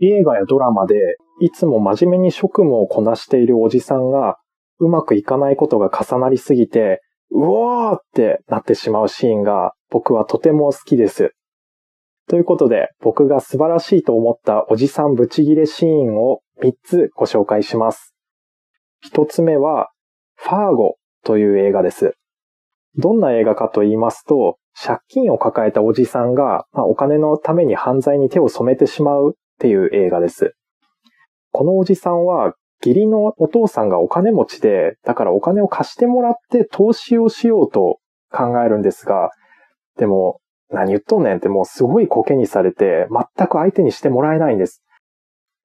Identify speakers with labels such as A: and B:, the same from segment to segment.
A: 映画やドラマでいつも真面目に職務をこなしているおじさんがうまくいかないことが重なりすぎて、うおーってなってしまうシーンが僕はとても好きです。ということで、僕が素晴らしいと思ったおじさんブチギレシーンを3つご紹介します。1つ目は、ファーゴという映画です。どんな映画かと言いますと、借金を抱えたおじさんが、まあ、お金のために犯罪に手を染めてしまうっていう映画です。このおじさんは義理のお父さんがお金持ちで、だからお金を貸してもらって投資をしようと考えるんですが、でも、何言っとんねんってもうすごいコケにされて、全く相手にしてもらえないんです。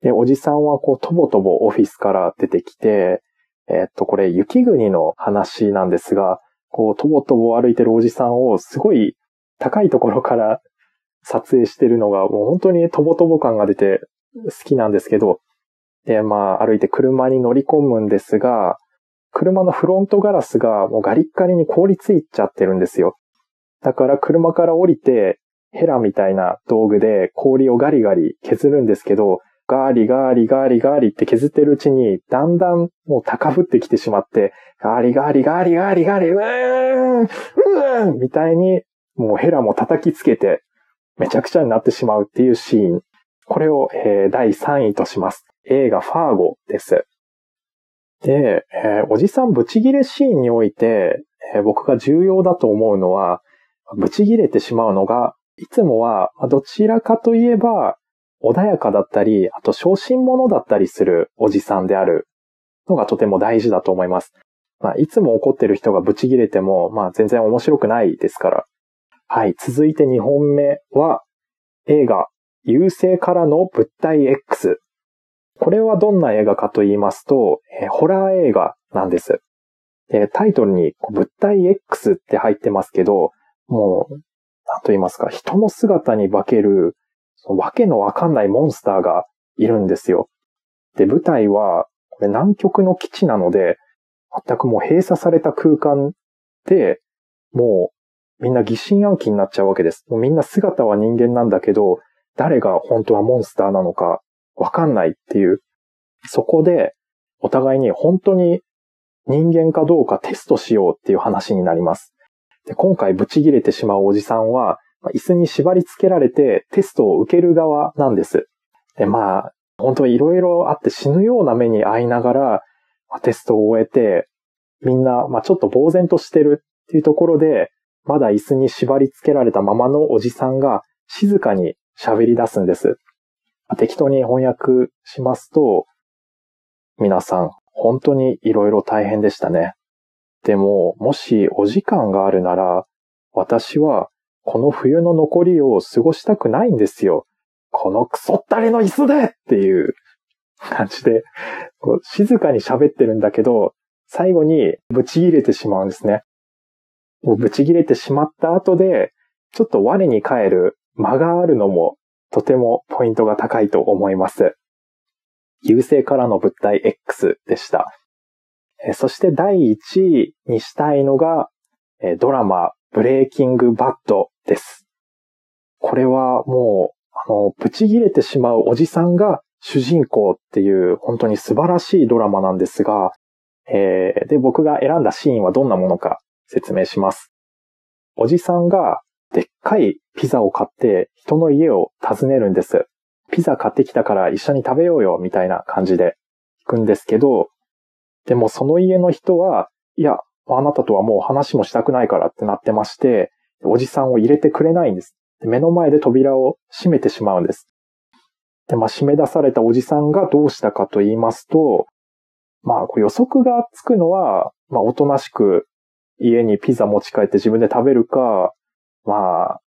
A: で、おじさんはこう、とぼとぼオフィスから出てきて、えー、っと、これ、雪国の話なんですが、こう、とぼとぼ歩いてるおじさんをすごい高いところから撮影してるのが、もう本当にとぼとぼ感が出て好きなんですけど、で、まあ、歩いて車に乗り込むんですが、車のフロントガラスがもうガリッガリに凍りついちゃってるんですよ。だから車から降りて、ヘラみたいな道具で氷をガリガリ削るんですけど、ガーリガーリガーリガーリって削ってるうちに、だんだんもう高ぶってきてしまって、ガーリガーリガーリガーリガーリ、うーん、うーんみたいに、もうヘラも叩きつけて、めちゃくちゃになってしまうっていうシーン。これを、えー、第3位とします。映画ファーゴです。で、えー、おじさんブチギレシーンにおいて、えー、僕が重要だと思うのは、ブチギレてしまうのが、いつもは、どちらかといえば、穏やかだったり、あと小心者だったりするおじさんであるのがとても大事だと思います。まあ、いつも怒ってる人がブチギレても、まあ、全然面白くないですから。はい。続いて2本目は、映画、優勢からの物体 X。これはどんな映画かと言いますと、えホラー映画なんです。タイトルに物体 X って入ってますけど、もう、なんと言いますか、人の姿に化けるそのわけのわかんないモンスターがいるんですよ。で、舞台は、これ南極の基地なので、全くもう閉鎖された空間で、もうみんな疑心暗鬼になっちゃうわけです。もうみんな姿は人間なんだけど、誰が本当はモンスターなのかわかんないっていう。そこで、お互いに本当に人間かどうかテストしようっていう話になります。で今回ブチギレてしまうおじさんは、椅子に縛り付けられてテストを受ける側なんです。で、まあ、本当はいろいろあって死ぬような目に遭いながら、テストを終えて、みんな、まあちょっと呆然としてるっていうところで、まだ椅子に縛り付けられたままのおじさんが静かに喋り出すんです。適当に翻訳しますと、皆さん、本当にいろいろ大変でしたね。でも、もしお時間があるなら、私はこの冬の残りを過ごしたくないんですよ。このクソったれの椅子でっていう感じで、静かに喋ってるんだけど、最後にブチ切れてしまうんですね。もうブチ切れてしまった後で、ちょっと我に返る間があるのもとてもポイントが高いと思います。優勢からの物体 X でした。そして第1位にしたいのが、ドラマブレイキングバッドです。これはもう、あの、ブチ切れてしまうおじさんが主人公っていう本当に素晴らしいドラマなんですが、えー、で、僕が選んだシーンはどんなものか説明します。おじさんがでっかいピザを買って人の家を訪ねるんです。ピザ買ってきたから一緒に食べようよみたいな感じで行くんですけど、でもその家の人は、いや、あなたとはもう話もしたくないからってなってまして、おじさんを入れてくれないんです。目の前で扉を閉めてしまうんです。で、まあ、締め出されたおじさんがどうしたかと言いますと、まあ、予測がつくのは、まあ、おとなしく家にピザ持ち帰って自分で食べるか、まあ、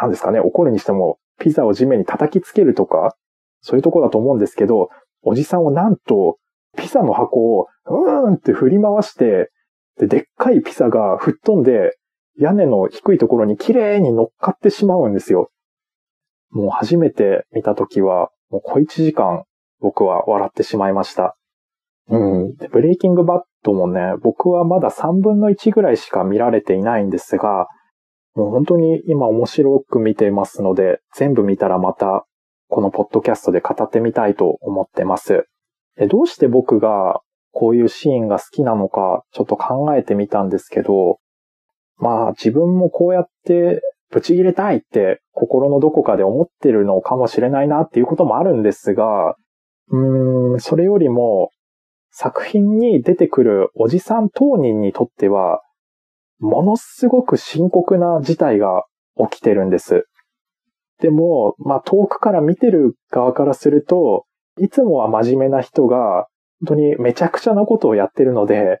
A: なんですかね、怒るにしても、ピザを地面に叩きつけるとか、そういうとこだと思うんですけど、おじさんはなんと、ピザの箱を、うーんって振り回して、で、でっかいピザが吹っ飛んで、屋根の低いところに綺麗に乗っかってしまうんですよ。もう初めて見たときは、もう小一時間僕は笑ってしまいました。うん。ブレイキングバットもね、僕はまだ3分の1ぐらいしか見られていないんですが、もう本当に今面白く見てますので、全部見たらまたこのポッドキャストで語ってみたいと思ってます。どうして僕がこういうシーンが好きなのか、ちょっと考えてみたんですけど、まあ自分もこうやってブチ切れたいって心のどこかで思ってるのかもしれないなっていうこともあるんですが、うーん、それよりも作品に出てくるおじさん当人にとっては、ものすごく深刻な事態が起きてるんです。でも、まあ遠くから見てる側からすると、いつもは真面目な人が、本当にめちゃくちゃなことをやってるので、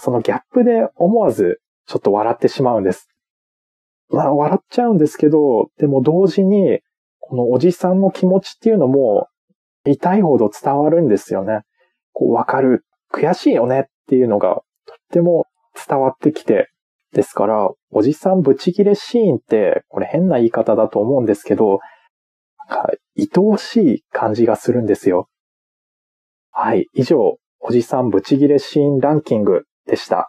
A: そのギャップで思わずちょっと笑ってしまうんです。まあ笑っちゃうんですけど、でも同時に、このおじさんの気持ちっていうのも痛いほど伝わるんですよね。こう、わかる。悔しいよねっていうのがとっても伝わってきて。ですから、おじさんブチギレシーンって、これ変な言い方だと思うんですけど、愛おしい感じがするんですよ。はい。以上、おじさんブチギレシーンランキングでした。